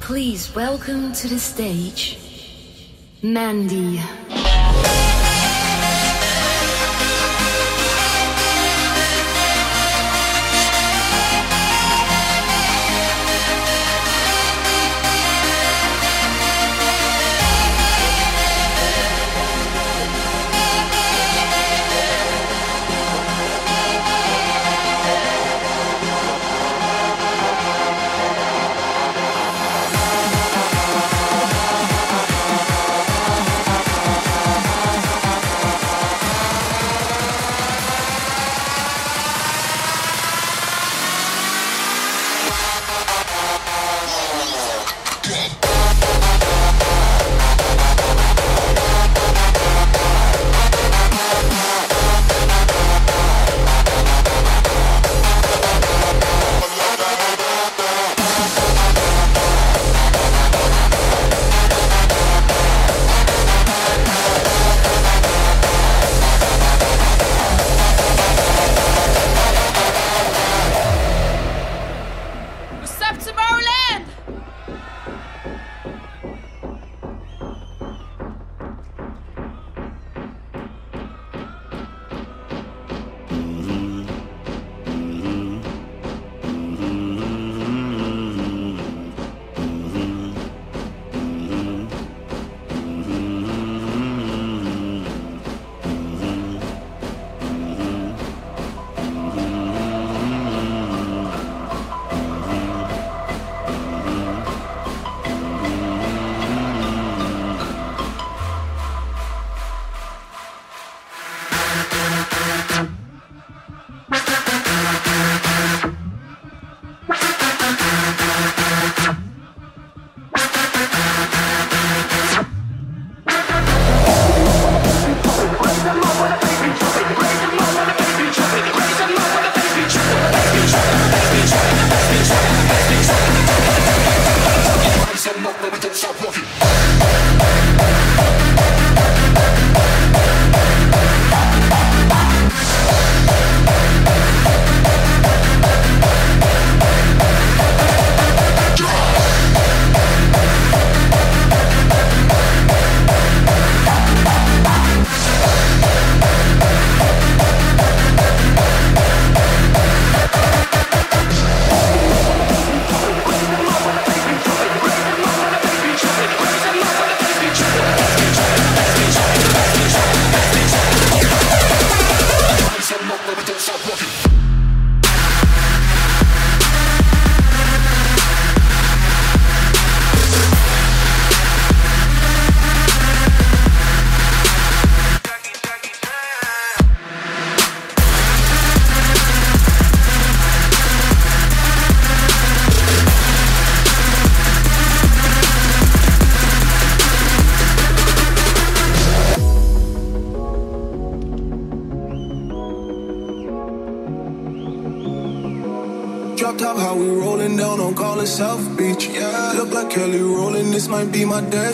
Please welcome to the stage Mandy.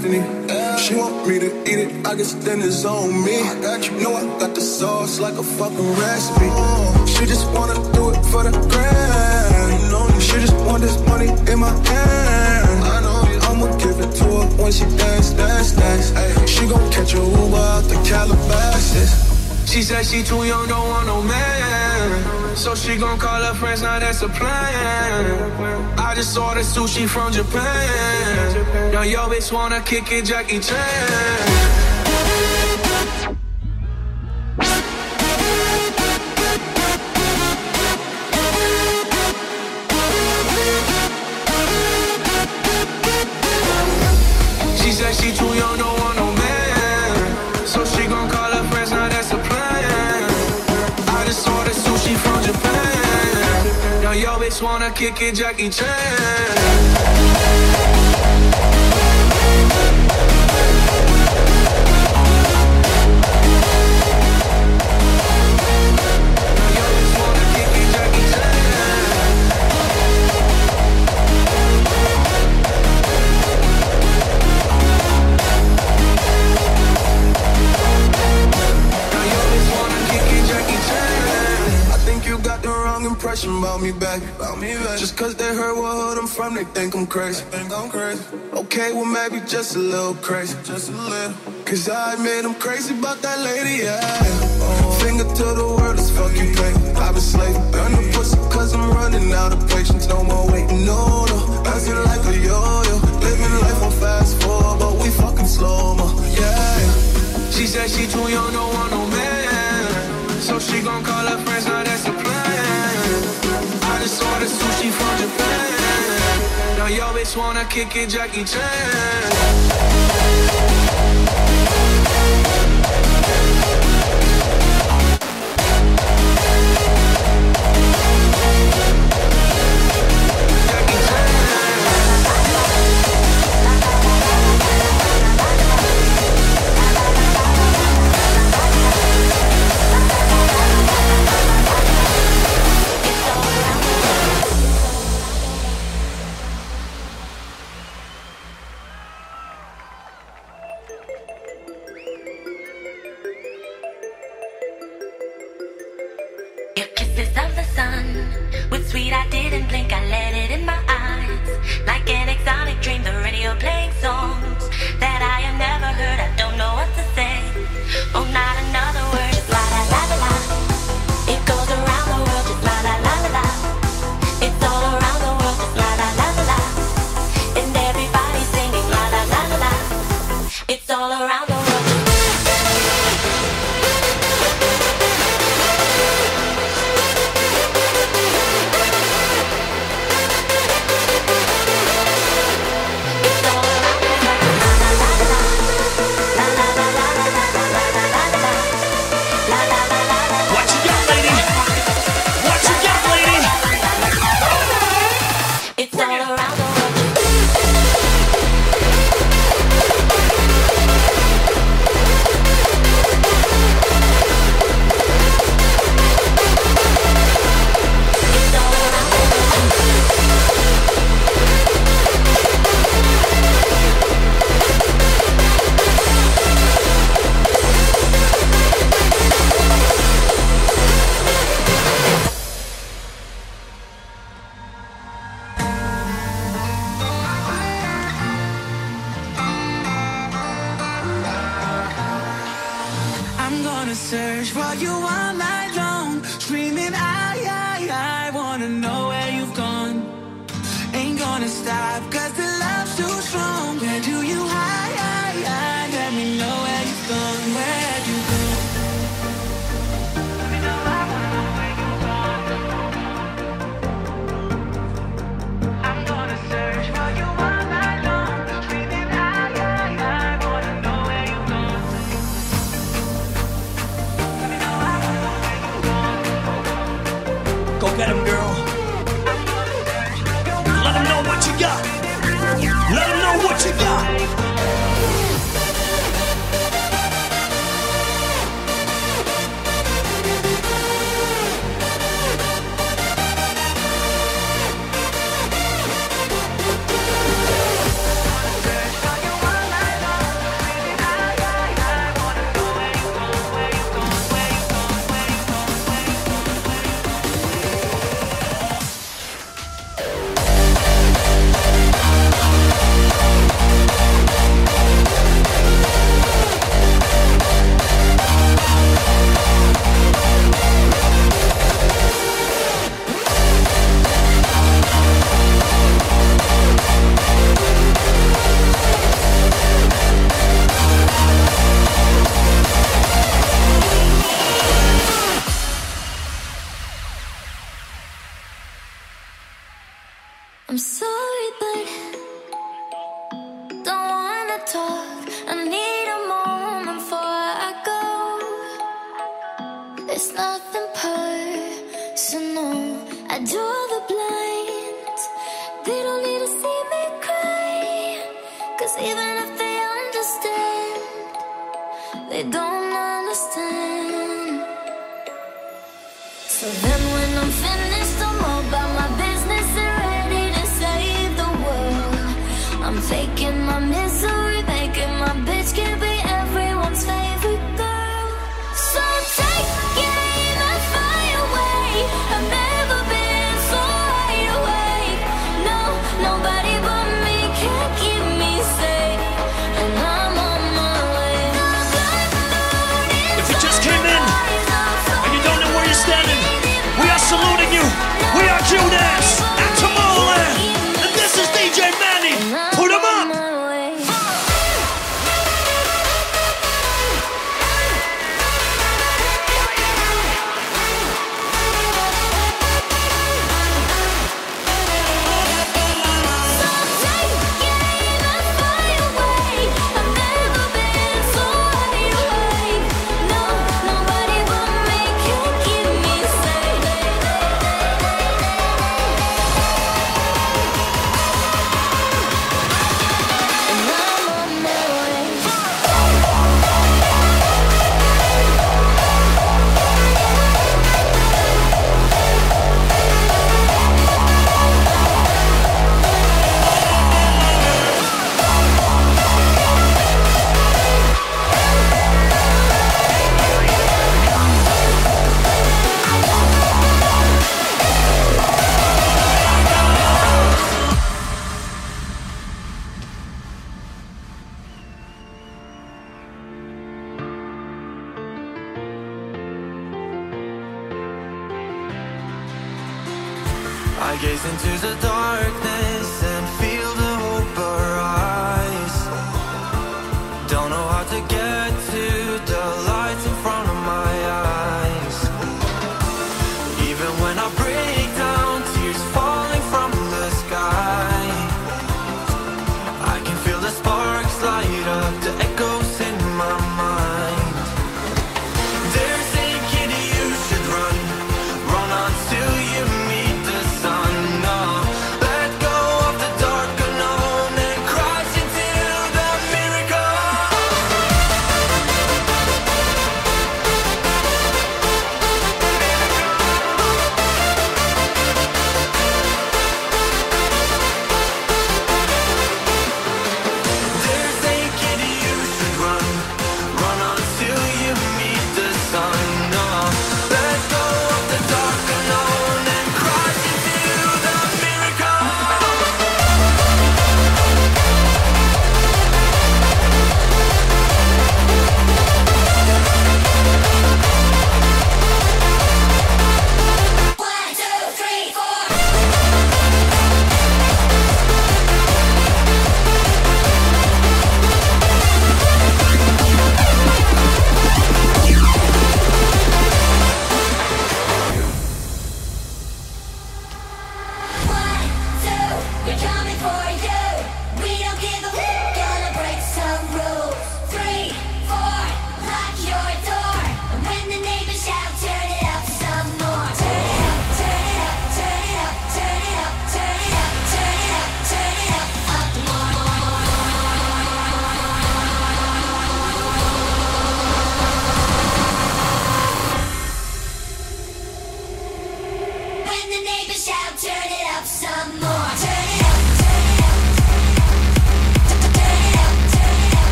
Then She want me. To eat it. I can stand it's on me got you, know I got the sauce like a fucking recipe. She just wanna do it for the grand. She just want this money in my hand. I know I'ma give it to her when she dance, dance, dance. She gon' catch a Uber out the Calabasas. She said she too young, don't want no man. So she gon' call her friends, now that's a plan. I just ordered sushi from Japan. Now yo bitch wanna kick it, Jackie Chan. Wanna kick it, Jackie Chan. From, they think I'm crazy. Think I'm crazy. Okay, well maybe just a little crazy. Just a little. Cause I admit I'm crazy about that lady, yeah. Oh. Finger to the world, as fuck you pay. I've been slaving. Burn the pussy cause I'm running out of patience. No more waiting, no, no. Dancing like a yo-yo. Living life on fast forward, but we fucking slow, mo. Yeah. She said she too young, don't want no man. So she gon' call her friends, now that's the plan. I just ordered sushi from Japan. Now yo bitch wanna kick it, Jackie Chan. sweet, I didn't blink, I let so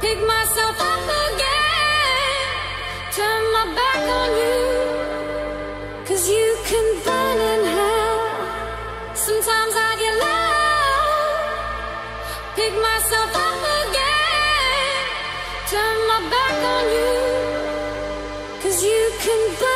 Pick myself up again. Turn my back on you. Cause you can burn in hell. Sometimes I get low. Pick myself up again. Turn my back on you. Cause you can burn.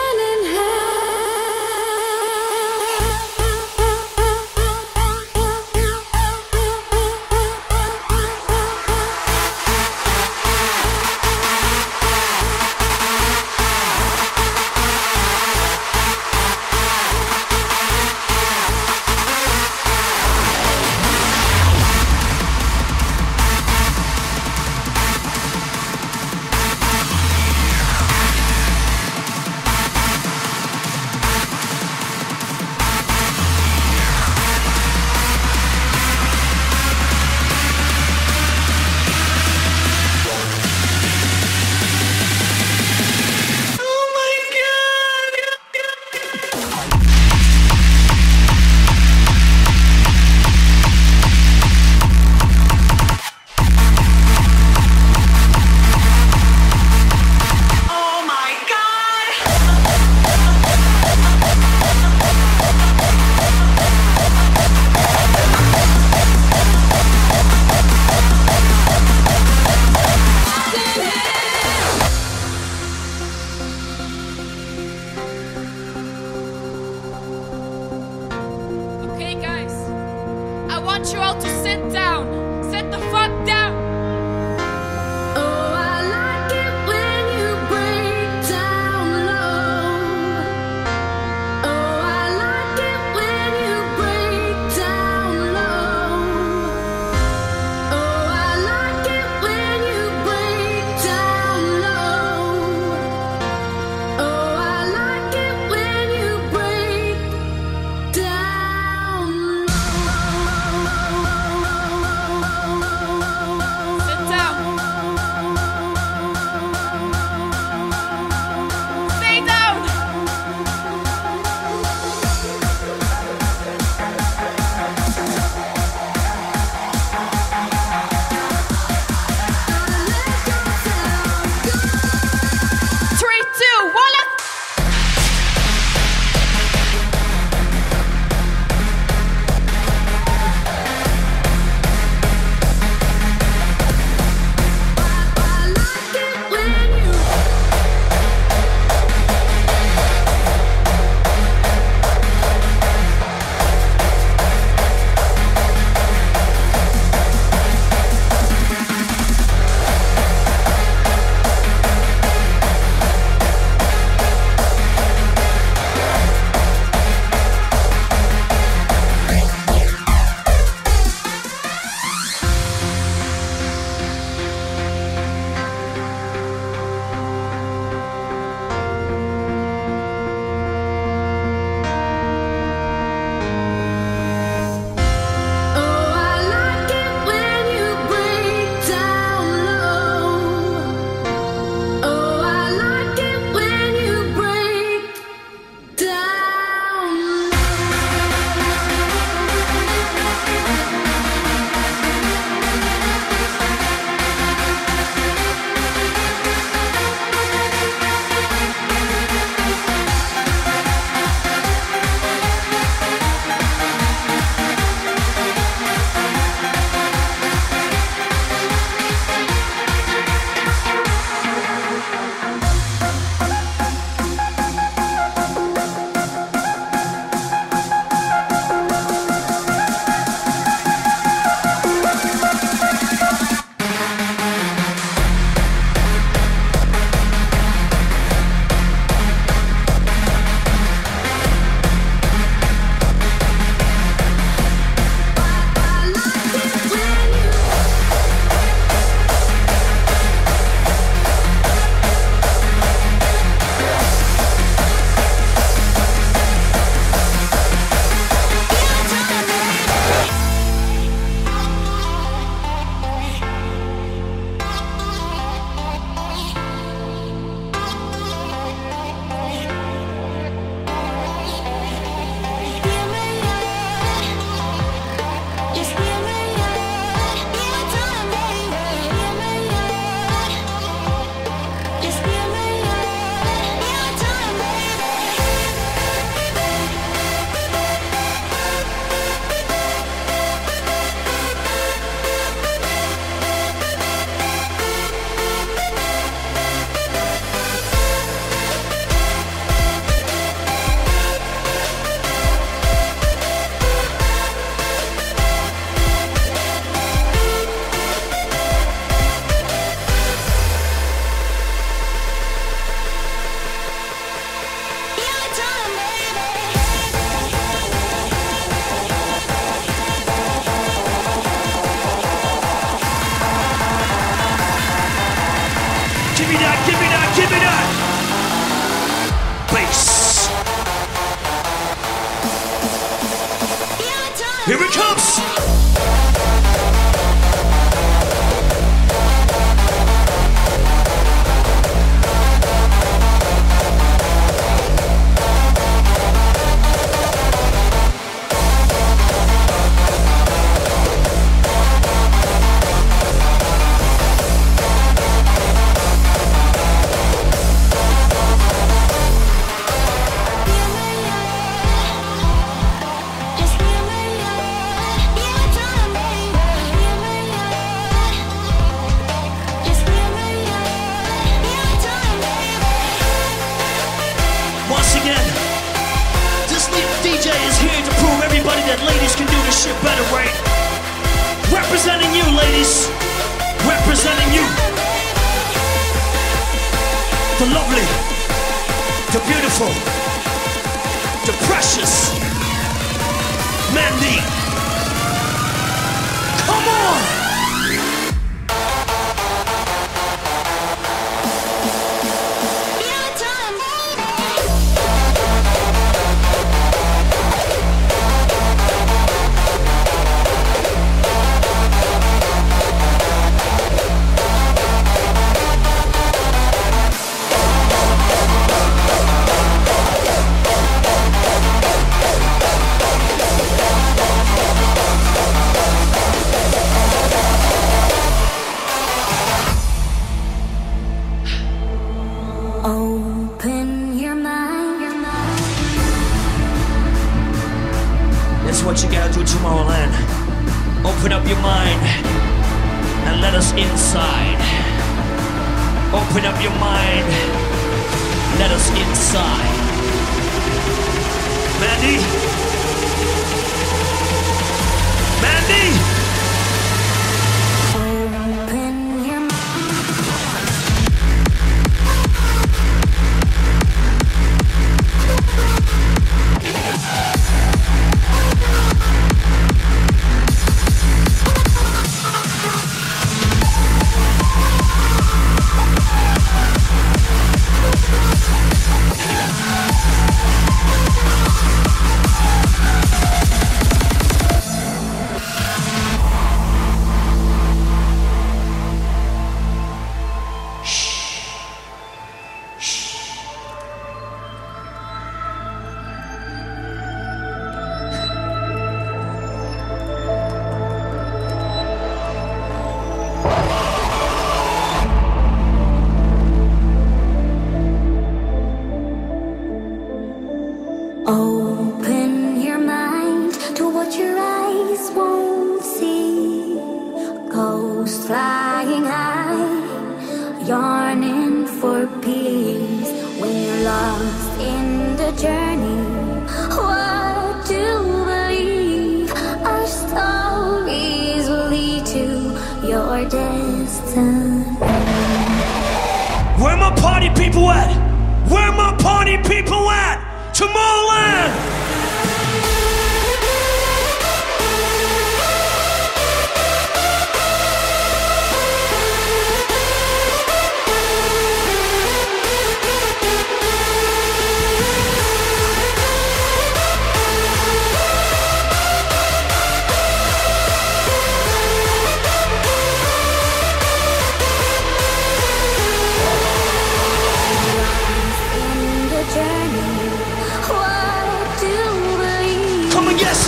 That, give me that, give me that.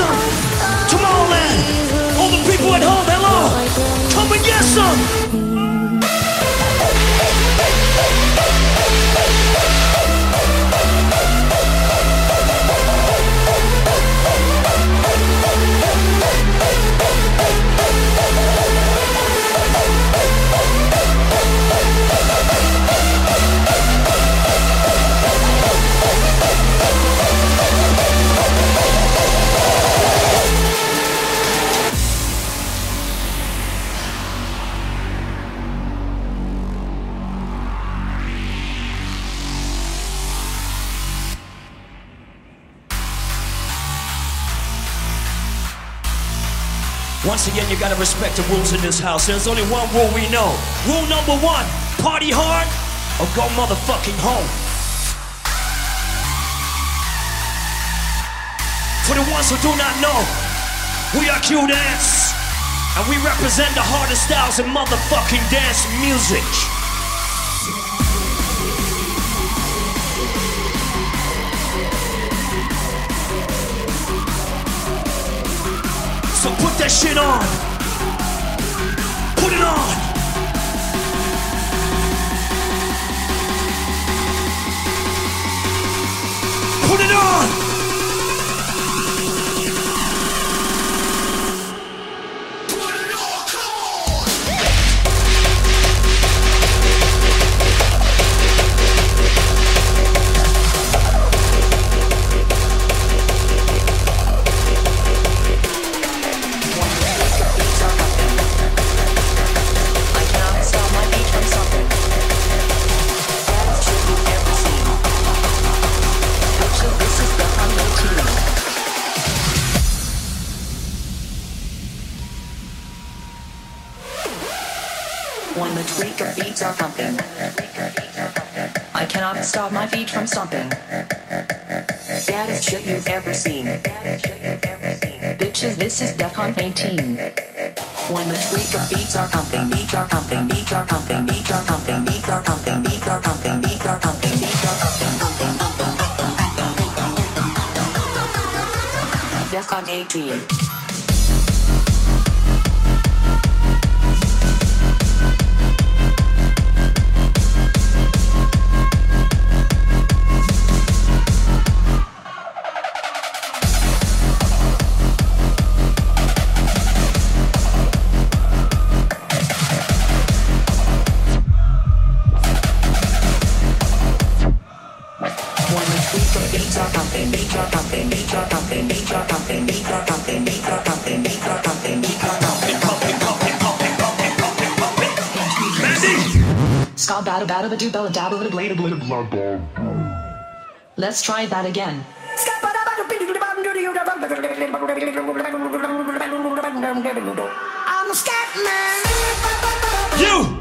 some! Tomorrowland! All the people at home, hello! Come and get some! Once again, you gotta respect the rules in this house. There's only one rule we know. Rule number one party hard, or go motherfucking home. For the ones who do not know, we are Q Dance, and we represent the hardest styles in motherfucking dance music. That shit on. Put it on. Is 18. When the freak of beats are pumping, beats are pumping, beats are pumping, beats are pumping, beats are pumping, beats are pumping, beats are pumping, beats are pumping, pumping, pumping, pumping. Defqon 18. Let's try that again. You!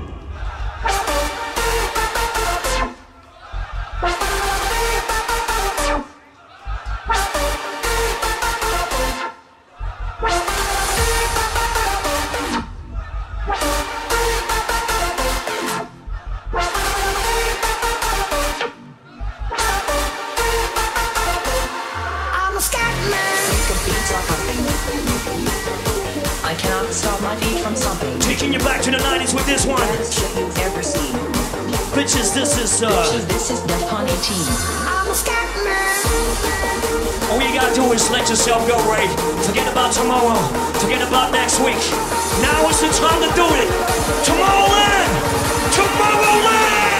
Bitches, this is the Bitches, this is Defqon 18. I'm a scat man. All you gotta do is let yourself go, Ray. Forget about tomorrow. Forget about next week. Now is the time to do it. Tomorrowland! Tomorrowland!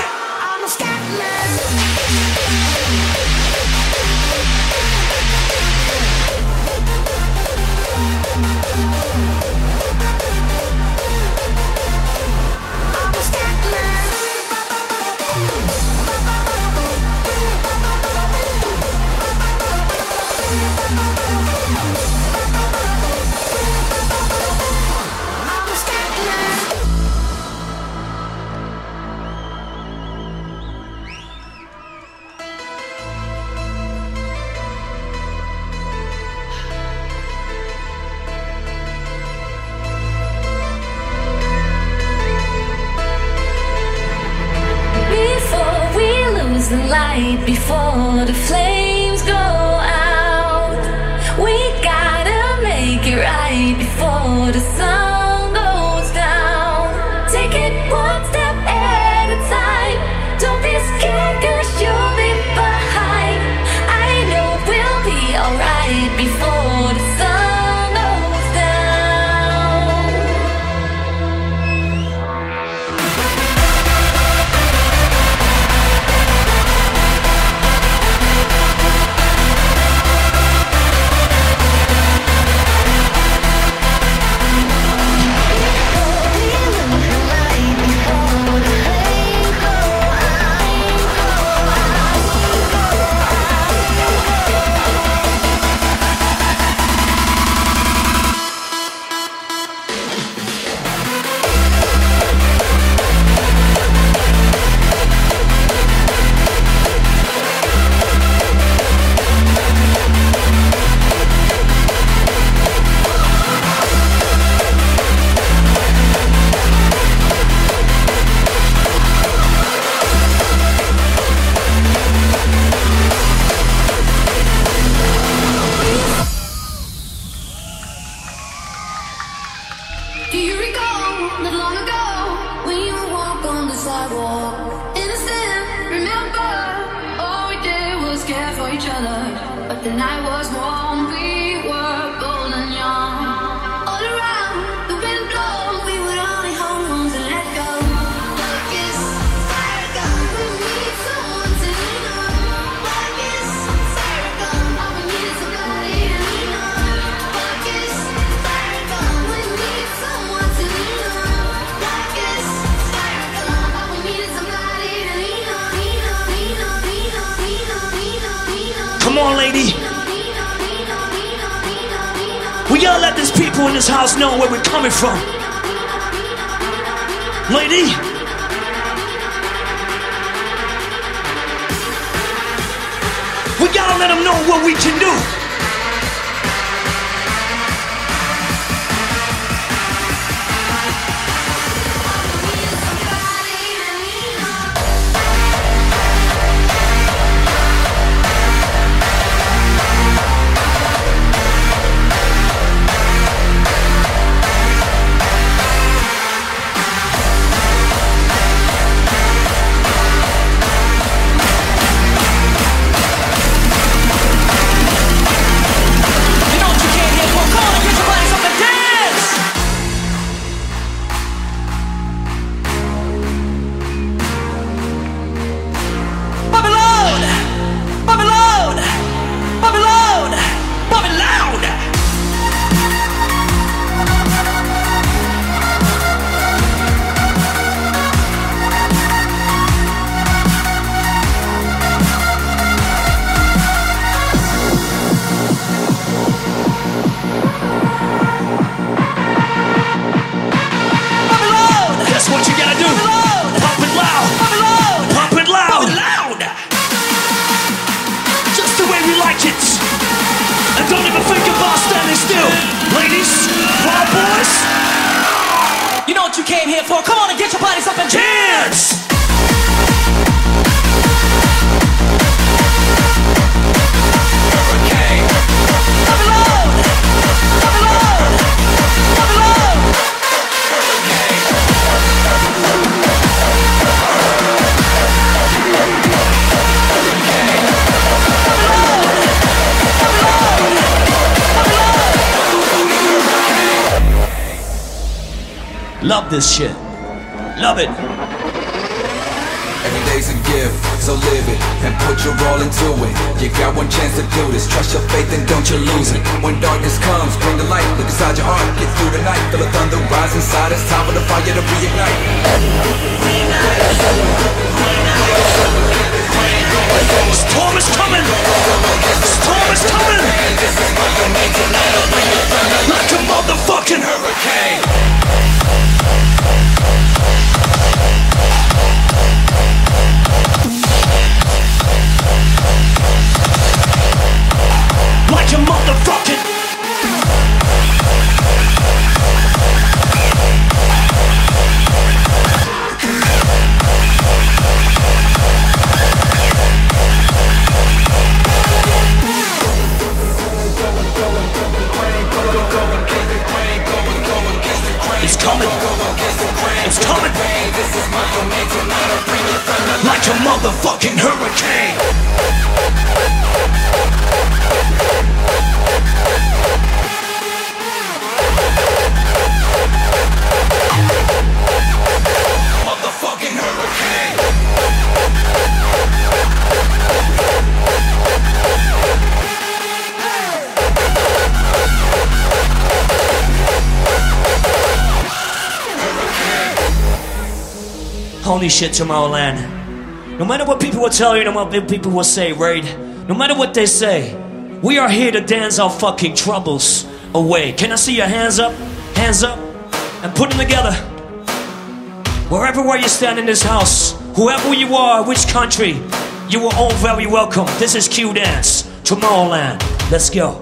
People in this house know where we're coming from. Lady. We gotta let them know what we can do. The way we like it. And don't even think about standing still. Ladies, wild boys, You know what you came here for? Come on and get your bodies up and dance! Love this shit. Love it. Every day's a gift, so live it and put your all into it. You got one chance to do this. Trust your faith and don't you lose it. When darkness comes, bring the light. Look inside your heart, get through the night. Feel the thunder rise inside. It's time for the fire to reignite. Storm is coming. Storm is coming. Like a motherfucking hurricane. Like a motherfucking. Shit, Tomorrowland. No matter what people will tell you, no matter what people will say, right? No matter what they say, we are here to dance our fucking troubles away. Can I see your hands up? Hands up. And put them together. Wherever where you stand in this house, whoever you are, which country, you are all very welcome. This is Q Dance, Tomorrowland. Let's go.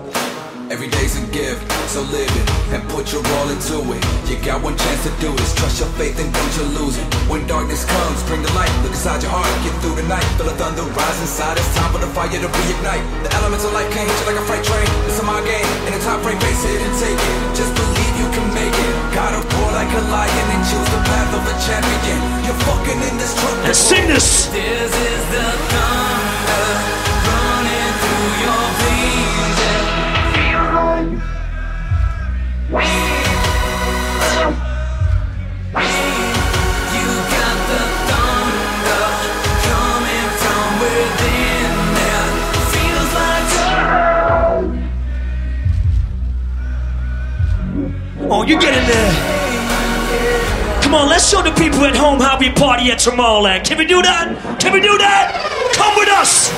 Every day's a gift, so live it and put your all into it. You got one chance to do this. Trust your faith and don't you lose it. When darkness comes, bring the light. Look inside your heart, get through the night. Feel the thunder rise inside. It's time for the fire to reignite. The elements of life can't hit you like a freight train. It's a my game, in a top frame, face it and take it. Just believe you can make it. Gotta roar like a lion and choose the path of a champion. You're fucking in this truck. And sing this. This is the thunder running through You get in there. Come on, let's show the people at home how we party at Tomorrowland. Can we do that? Can we do that? Come with us.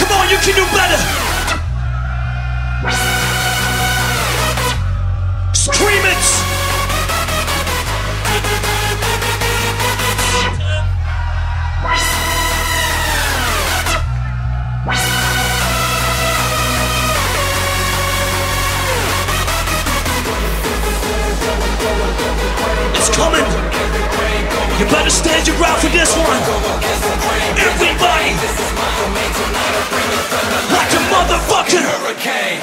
Come on, you can do better. Scream it. You better stand your ground for this one. Everybody. Like a motherfucking hurricane.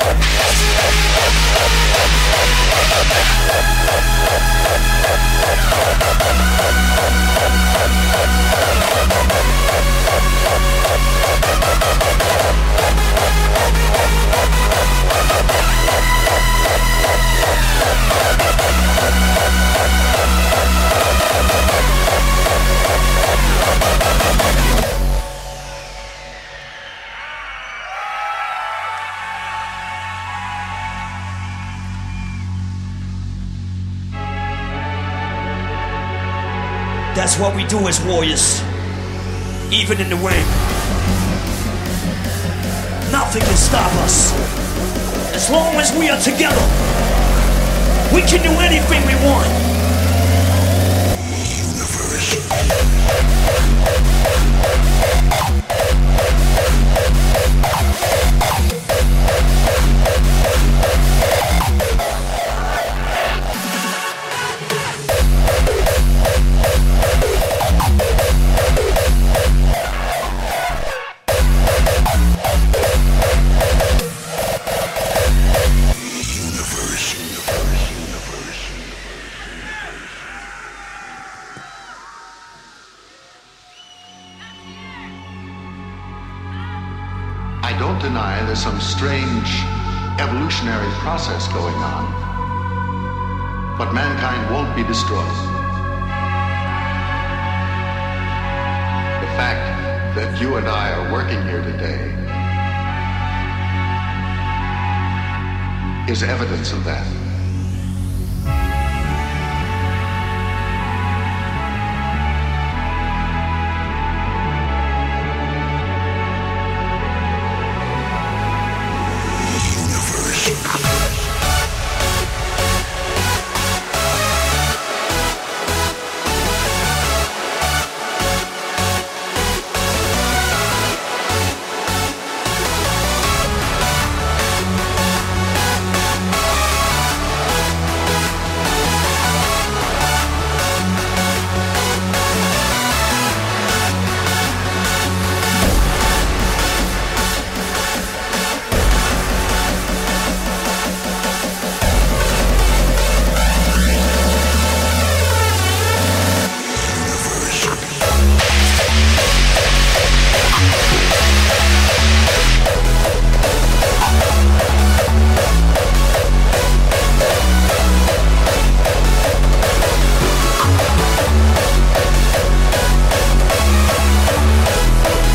What we do as warriors, even in the rain. Nothing can stop us. As long as we are together, we can do anything we want. Process going on. But mankind won't be destroyed. The fact that you and I are working here today is evidence of that.